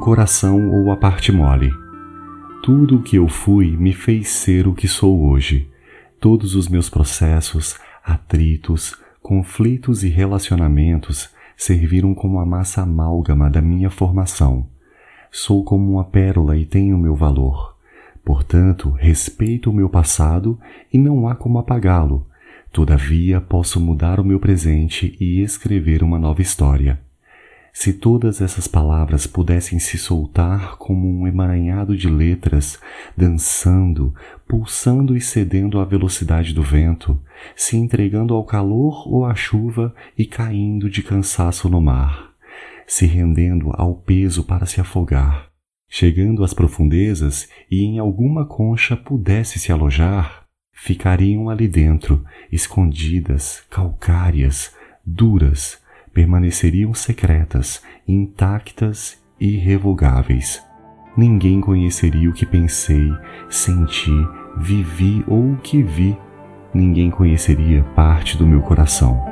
coração ou a parte mole. Tudo o que eu fui me fez ser o que sou hoje. Todos os meus processos, atritos, conflitos e relacionamentos serviram como a massa amálgama da minha formação. Sou como uma pérola e tenho meu valor. Portanto, respeito o meu passado e não há como apagá-lo. Todavia, posso mudar o meu presente e escrever uma nova história. Se todas essas palavras pudessem se soltar como um emaranhado de letras, dançando, pulsando e cedendo à velocidade do vento, se entregando ao calor ou à chuva e caindo de cansaço no mar, se rendendo ao peso para se afogar, chegando às profundezas e em alguma concha pudesse se alojar, ficariam ali dentro, escondidas, calcárias, duras, permaneceriam secretas, intactas e irrevogáveis. Ninguém conheceria o que pensei, senti, vivi ou o que vi. Ninguém conheceria parte do meu coração.